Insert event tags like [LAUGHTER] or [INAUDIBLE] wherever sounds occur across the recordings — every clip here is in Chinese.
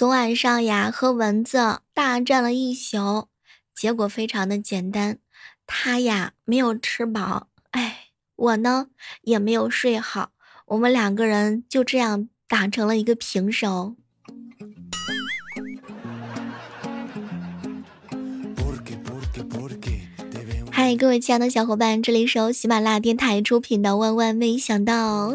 昨晚上呀，和蚊子大战了一宿，结果非常的简单，它呀没有吃饱，哎，我呢也没有睡好，我们两个人就这样打成了一个平手。嗨，各位亲爱的小伙伴，这里是由喜马拉雅电台出品的《万万没想到》。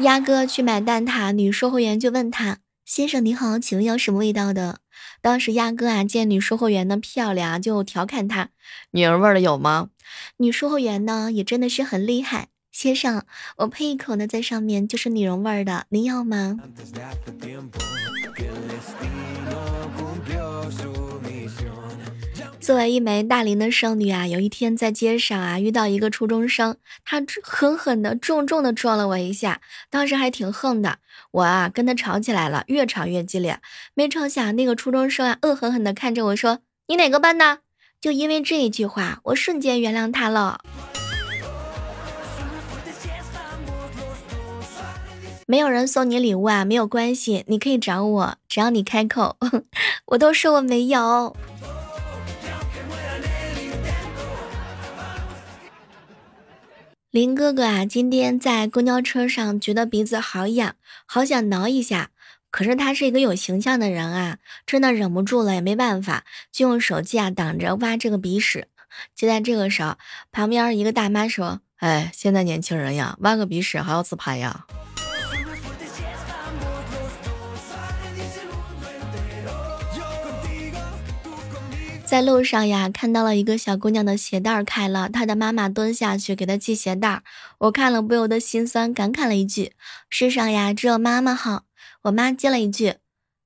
鸭哥去买蛋挞，女售货员就问他：“先生你好，请问要什么味道的？”当时鸭哥啊见女售货员呢漂亮，就调侃她：“女人味的有吗？”女售货员呢也真的是很厉害，先生，我配一口呢在上面就是女人味的，您要吗？作为一枚大龄的剩女啊，有一天在街上啊遇到一个初中生，他狠狠的、重重的撞了我一下，当时还挺横的。我啊跟他吵起来了，越吵越激烈。没成想那个初中生啊恶狠狠的看着我说：“你哪个班的？”就因为这一句话，我瞬间原谅他了。没有人送你礼物啊，没有关系，你可以找我，只要你开口，[LAUGHS] 我都说我没有。林哥哥啊，今天在公交车上觉得鼻子好痒，好想挠一下。可是他是一个有形象的人啊，真的忍不住了，也没办法，就用手机啊挡着挖这个鼻屎。就在这个时候，旁边一个大妈说：“哎，现在年轻人呀，挖个鼻屎还要自拍呀。”在路上呀，看到了一个小姑娘的鞋带开了，她的妈妈蹲下去给她系鞋带。我看了不由得心酸，感慨了一句：“世上呀，只有妈妈好。”我妈接了一句：“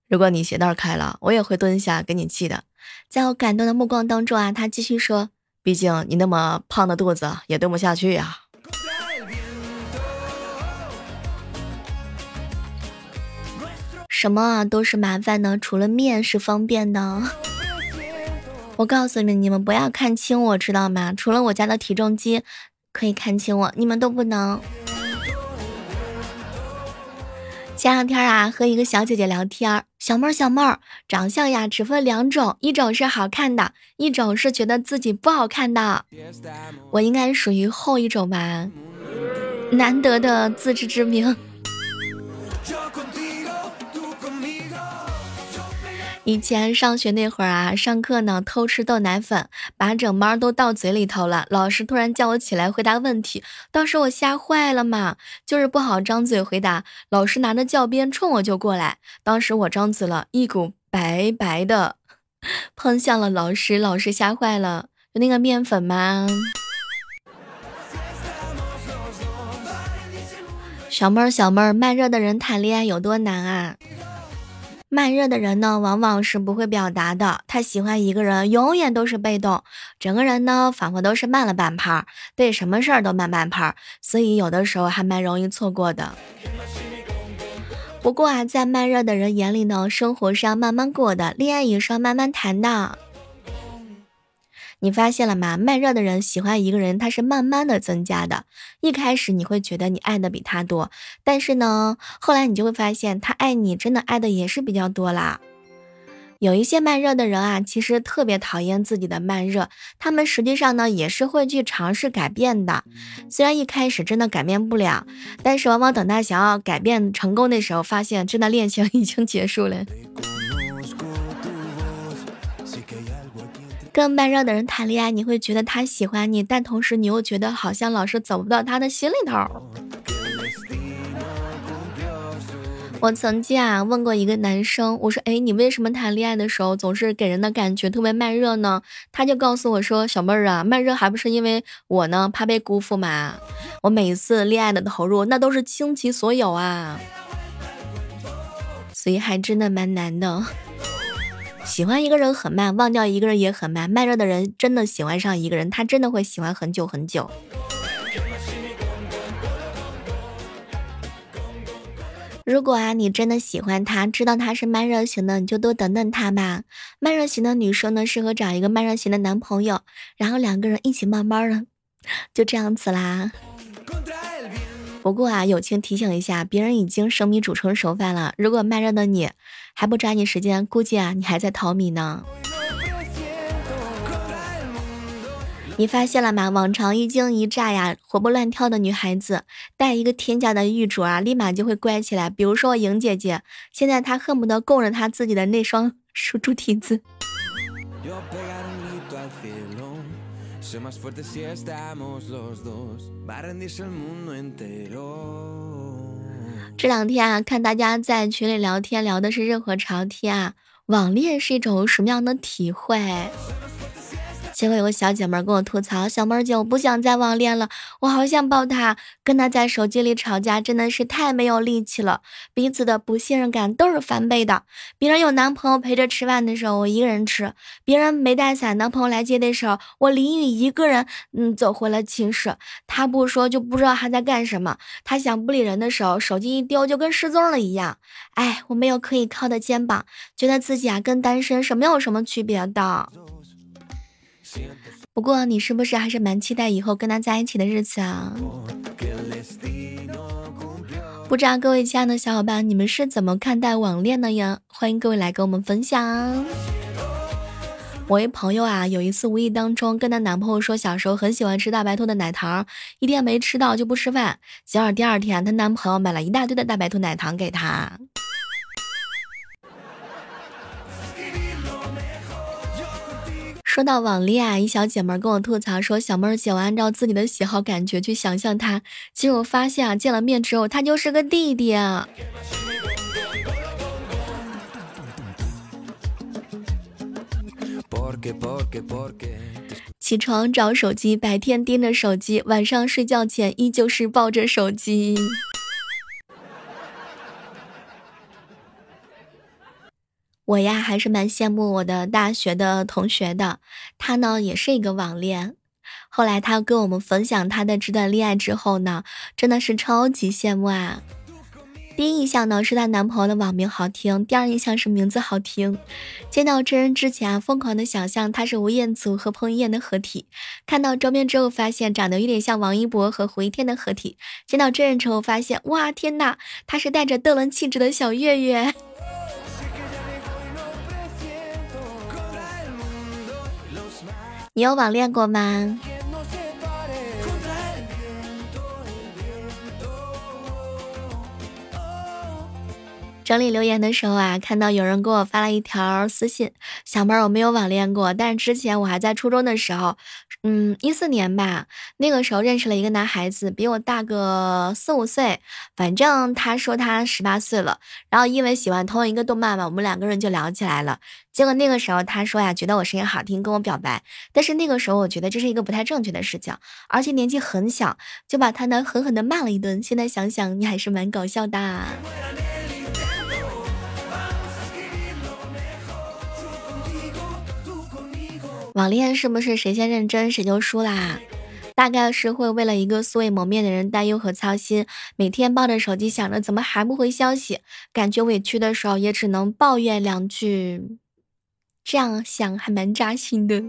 如果你鞋带开了，我也会蹲下给你系的。”在我感动的目光当中啊，她继续说：“毕竟你那么胖的肚子也蹲不下去呀。”什么啊都是麻烦的，除了面是方便的。我告诉你们，你们不要看轻我，知道吗？除了我家的体重机可以看清我，你们都不能。前两天啊，和一个小姐姐聊天，小妹儿，小妹儿，长相呀只分两种，一种是好看的，一种是觉得自己不好看的。我应该属于后一种吧？难得的自知之明。以前上学那会儿啊，上课呢偷吃豆奶粉，把整包都倒嘴里头了。老师突然叫我起来回答问题，当时我吓坏了嘛，就是不好张嘴回答。老师拿着教鞭冲我就过来，当时我张嘴了一股白白的喷向了老师，老师吓坏了，就那个面粉吗？小妹儿，小妹儿，慢热的人谈恋爱有多难啊？慢热的人呢，往往是不会表达的。他喜欢一个人，永远都是被动，整个人呢，仿佛都是慢了半拍儿，对什么事儿都慢半拍儿，所以有的时候还蛮容易错过的。不过啊，在慢热的人眼里呢，生活是要慢慢过的，恋爱也是要慢慢谈的。你发现了吗？慢热的人喜欢一个人，他是慢慢的增加的。一开始你会觉得你爱的比他多，但是呢，后来你就会发现他爱你真的爱的也是比较多啦。有一些慢热的人啊，其实特别讨厌自己的慢热，他们实际上呢也是会去尝试改变的。虽然一开始真的改变不了，但是往往等他想要改变成功的时候，发现真的恋情 [LAUGHS] 已经结束了。跟慢热的人谈恋爱，你会觉得他喜欢你，但同时你又觉得好像老是走不到他的心里头。我曾经啊问过一个男生，我说：“哎，你为什么谈恋爱的时候总是给人的感觉特别慢热呢？”他就告诉我说：“小妹儿啊，慢热还不是因为我呢怕被辜负嘛？我每一次恋爱的投入那都是倾其所有啊，所以还真的蛮难的。”喜欢一个人很慢，忘掉一个人也很慢。慢热的人真的喜欢上一个人，他真的会喜欢很久很久。如果啊，你真的喜欢他，知道他是慢热型的，你就多等等他吧。慢热型的女生呢，适合找一个慢热型的男朋友，然后两个人一起慢慢的，就这样子啦。不过啊，友情提醒一下，别人已经生米煮成熟饭了。如果慢热的你还不抓紧时间，估计啊，你还在淘米呢。你发现了吗？往常一惊一乍呀，活蹦乱跳的女孩子，带一个天价的玉镯啊，立马就会乖起来。比如说莹姐姐，现在她恨不得供着她自己的那双 [LAUGHS] 猪蹄子。这两天啊，看大家在群里聊天，聊的是热火朝天啊，网恋是一种什么样的体会？结果有个小姐妹跟我吐槽：“小妹姐，我不想再网恋了，我好想抱他。跟他在手机里吵架真的是太没有力气了，彼此的不信任感都是翻倍的。别人有男朋友陪着吃饭的时候，我一个人吃；别人没带伞，男朋友来接的时候，我淋雨一个人，嗯，走回了寝室。他不说就不知道他在干什么。他想不理人的时候，手机一丢就跟失踪了一样。哎，我没有可以靠的肩膀，觉得自己啊跟单身是没有什么区别的。”不过你是不是还是蛮期待以后跟他在一起的日子啊？不知道各位亲爱的小伙伴，你们是怎么看待网恋的呀？欢迎各位来跟我们分享。我一朋友啊，有一次无意当中跟她男朋友说，小时候很喜欢吃大白兔的奶糖，一天没吃到就不吃饭。结果第二天，她男朋友买了一大堆的大白兔奶糖给她。说到网恋啊，一小姐妹跟我吐槽说：“小妹儿姐，我按照自己的喜好感觉去想象他，结果发现啊，见了面之后他就是个弟弟啊。”起床找手机，白天盯着手机，晚上睡觉前依旧是抱着手机。我呀，还是蛮羡慕我的大学的同学的。他呢，也是一个网恋。后来他跟我们分享他的这段恋爱之后呢，真的是超级羡慕啊。第一印象呢，是她男朋友的网名好听；第二印象是名字好听。见到真人之前啊，疯狂的想象他是吴彦祖和彭于晏的合体；看到照片之后，发现长得有点像王一博和胡一天的合体；见到真人之后，发现哇，天呐，他是带着邓伦气质的小岳岳。你有网恋过吗？整理留言的时候啊，看到有人给我发了一条私信，小妹儿我没有网恋过，但是之前我还在初中的时候，嗯，一四年吧，那个时候认识了一个男孩子，比我大个四五岁，反正他说他十八岁了，然后因为喜欢同一个动漫嘛，我们两个人就聊起来了。结果那个时候他说呀，觉得我声音好听，跟我表白，但是那个时候我觉得这是一个不太正确的事情，而且年纪很小，就把他呢狠狠的骂了一顿。现在想想，你还是蛮搞笑的。网恋是不是谁先认真谁就输啦？大概是会为了一个素未谋面的人担忧和操心，每天抱着手机想着怎么还不回消息，感觉委屈的时候也只能抱怨两句，这样想还蛮扎心的。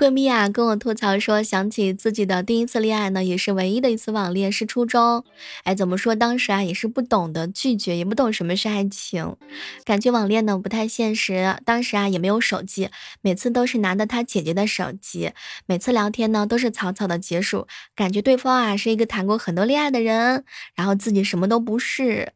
闺蜜啊，跟我吐槽说，想起自己的第一次恋爱呢，也是唯一的一次网恋，是初中。哎，怎么说？当时啊，也是不懂得拒绝，也不懂什么是爱情，感觉网恋呢不太现实。当时啊，也没有手机，每次都是拿着他姐姐的手机，每次聊天呢都是草草的结束，感觉对方啊是一个谈过很多恋爱的人，然后自己什么都不是。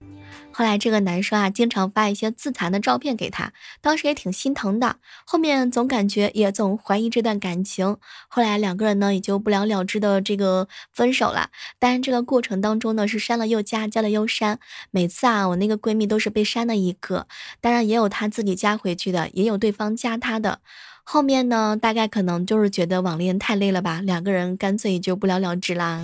后来这个男生啊，经常发一些自残的照片给他，当时也挺心疼的。后面总感觉也总怀疑这段感情，后来两个人呢也就不了了之的这个分手了。但是这个过程当中呢，是删了又加，加了又删。每次啊，我那个闺蜜都是被删的一个，当然也有她自己加回去的，也有对方加她的。后面呢，大概可能就是觉得网恋太累了吧，两个人干脆也就不了了之啦。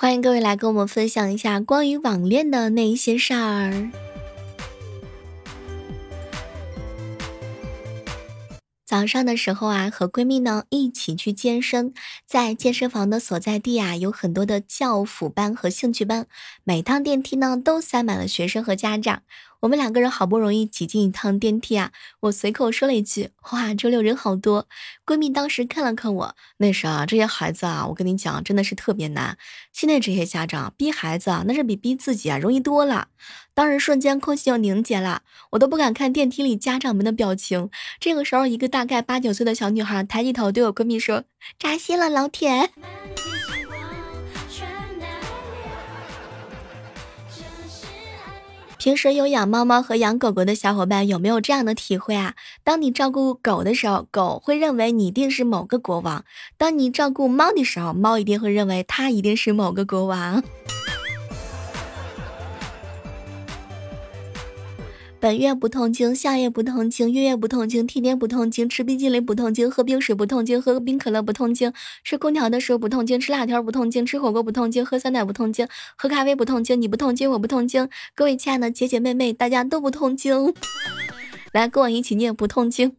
欢迎各位来跟我们分享一下关于网恋的那一些事儿。早上的时候啊，和闺蜜呢一起去健身，在健身房的所在地啊，有很多的教辅班和兴趣班，每趟电梯呢都塞满了学生和家长。我们两个人好不容易挤进一趟电梯啊，我随口说了一句：“哇，周六人好多。”闺蜜当时看了看我，那是啊，这些孩子啊，我跟你讲，真的是特别难。现在这些家长逼孩子啊，那是比逼自己啊容易多了。当时瞬间空气就凝结了，我都不敢看电梯里家长们的表情。这个时候，一个大概八九岁的小女孩抬起头对我闺蜜说：“扎心了，老铁。”平时有养猫猫和养狗狗的小伙伴有没有这样的体会啊？当你照顾狗的时候，狗会认为你一定是某个国王；当你照顾猫的时候，猫一定会认为它一定是某个国王。本月不痛经，下月不痛经，月月不痛经，天天不痛经，吃冰激凌不痛经，喝冰水不痛经，喝冰可乐不痛经，吃空调的时候不痛经，吃辣条不痛经，吃火锅不痛经，喝酸奶不痛经，喝咖啡不痛经，你不痛经，我不痛经，各位亲爱的姐姐妹妹，大家都不痛经，来跟我一起念不痛经。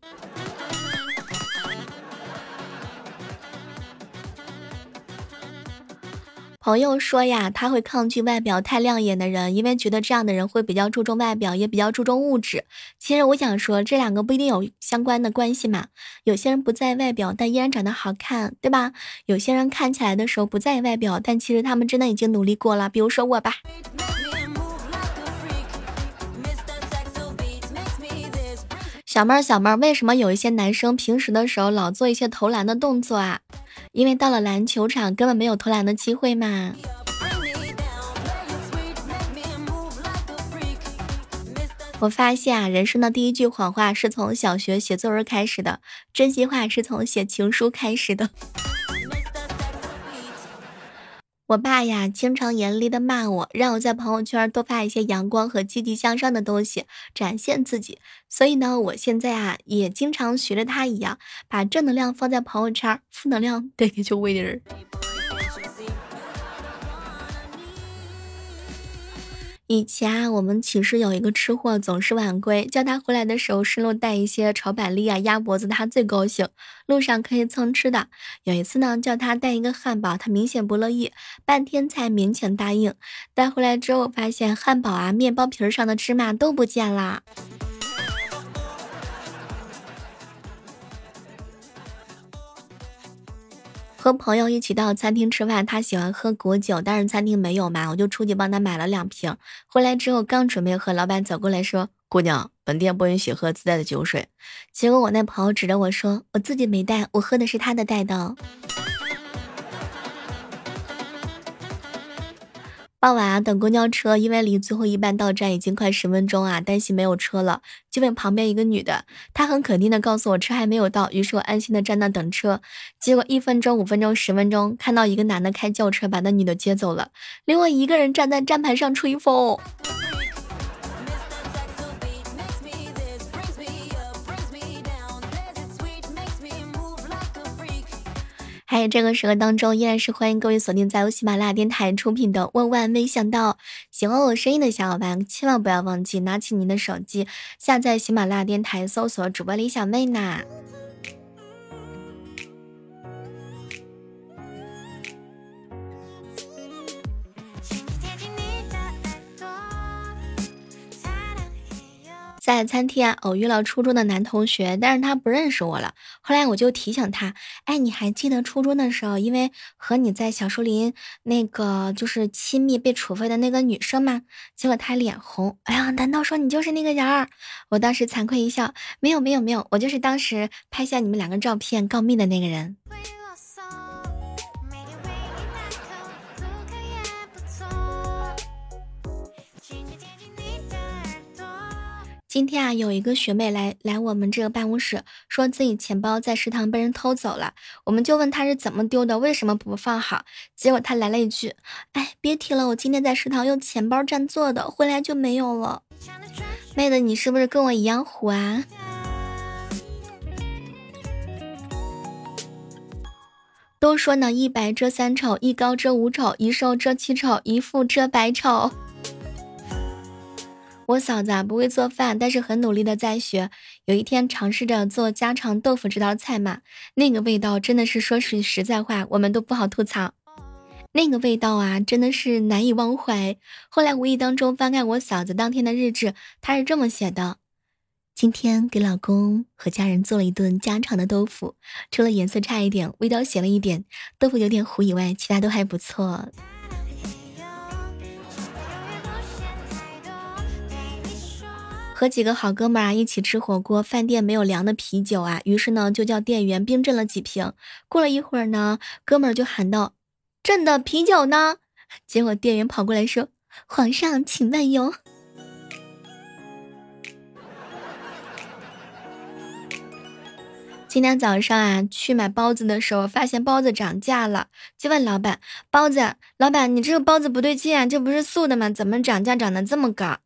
朋友说呀，他会抗拒外表太亮眼的人，因为觉得这样的人会比较注重外表，也比较注重物质。其实我想说，这两个不一定有相关的关系嘛。有些人不在外表，但依然长得好看，对吧？有些人看起来的时候不在意外表，但其实他们真的已经努力过了。比如说我吧。小妹儿，小妹儿，为什么有一些男生平时的时候老做一些投篮的动作啊？因为到了篮球场，根本没有投篮的机会嘛。我发现啊，人生的第一句谎话是从小学写作文开始的，真心话是从写情书开始的。我爸呀，经常严厉的骂我，让我在朋友圈多发一些阳光和积极向上的东西，展现自己。所以呢，我现在啊，也经常学着他一样，把正能量放在朋友圈，负能量带给周围的人。以前啊，我们寝室有一个吃货，总是晚归，叫他回来的时候顺路带一些炒板栗啊、鸭脖子，他最高兴。路上可以蹭吃的。有一次呢，叫他带一个汉堡，他明显不乐意，半天才勉强答应。带回来之后，发现汉堡啊、面包皮儿上的芝麻都不见啦。和朋友一起到餐厅吃饭，他喜欢喝果酒，但是餐厅没有嘛，我就出去帮他买了两瓶。回来之后刚准备和，老板走过来说：“姑娘，本店不允许喝自带的酒水。”结果我那朋友指着我说：“我自己没带，我喝的是他的带的。”傍晚啊，等公交车，因为离最后一班到站已经快十分钟啊，担心没有车了，就问旁边一个女的，她很肯定的告诉我车还没有到，于是我安心的站那等车。结果一分钟、五分钟、十分钟，看到一个男的开轿车把那女的接走了，留我一个人站在站牌上吹风。还有这个时刻当中，依然是欢迎各位锁定在由喜马拉雅电台出品的《万万没想到》。喜欢我声音的小伙伴，千万不要忘记拿起您的手机，下载喜马拉雅电台，搜索主播李小妹呐。在餐厅，偶遇了初中的男同学，但是他不认识我了。后来我就提醒他，哎，你还记得初中的时候，因为和你在小树林那个就是亲密被处分的那个女生吗？结果他脸红，哎呀，难道说你就是那个人儿？我当时惭愧一笑，没有没有没有，我就是当时拍下你们两个照片告密的那个人。今天啊，有一个学妹来来我们这个办公室，说自己钱包在食堂被人偷走了。我们就问她是怎么丢的，为什么不放好？结果她来了一句：“哎，别提了，我今天在食堂用钱包占座的，回来就没有了。”妹子，你是不是跟我一样虎啊？都说呢，一白遮三丑，一高遮五丑，一瘦遮七丑，一富遮百丑。我嫂子啊不会做饭，但是很努力的在学。有一天尝试着做家常豆腐这道菜嘛，那个味道真的是说句实在话，我们都不好吐槽。那个味道啊，真的是难以忘怀。后来无意当中翻看我嫂子当天的日志，她是这么写的：今天给老公和家人做了一顿家常的豆腐，除了颜色差一点，味道咸了一点，豆腐有点糊以外，其他都还不错。和几个好哥们儿啊一起吃火锅，饭店没有凉的啤酒啊，于是呢就叫店员冰镇了几瓶。过了一会儿呢，哥们儿就喊道：“朕的啤酒呢？”结果店员跑过来说：“皇上，请慢用。[LAUGHS] ”今天早上啊去买包子的时候，发现包子涨价了，就问老板：“包子，老板，你这个包子不对劲啊，这不是素的吗？怎么涨价涨得这么高？”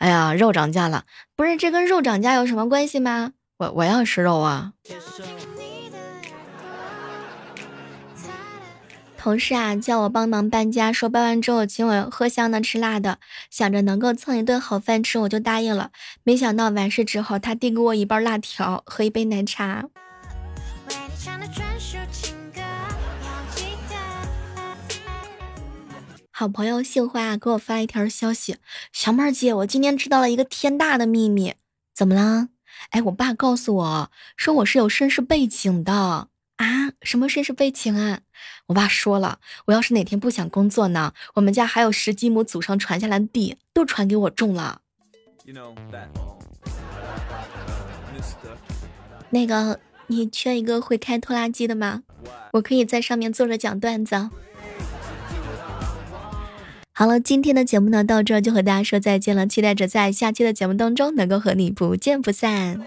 哎呀，肉涨价了，不是这跟肉涨价有什么关系吗？我我要吃肉啊！同事啊叫我帮忙搬家，说搬完之后请我喝香的吃辣的，想着能够蹭一顿好饭吃，我就答应了。没想到完事之后，他递给我一包辣条和一杯奶茶。好朋友杏花给我发了一条消息：“小妹儿姐，我今天知道了一个天大的秘密，怎么了？哎，我爸告诉我说我是有身世背景的啊，什么身世背景啊？我爸说了，我要是哪天不想工作呢，我们家还有十几亩祖上传下来的地，都传给我种了。[LAUGHS] 那个，你缺一个会开拖拉机的吗？我可以在上面坐着讲段子。”好了，今天的节目呢，到这就和大家说再见了。期待着在下期的节目当中能够和你不见不散。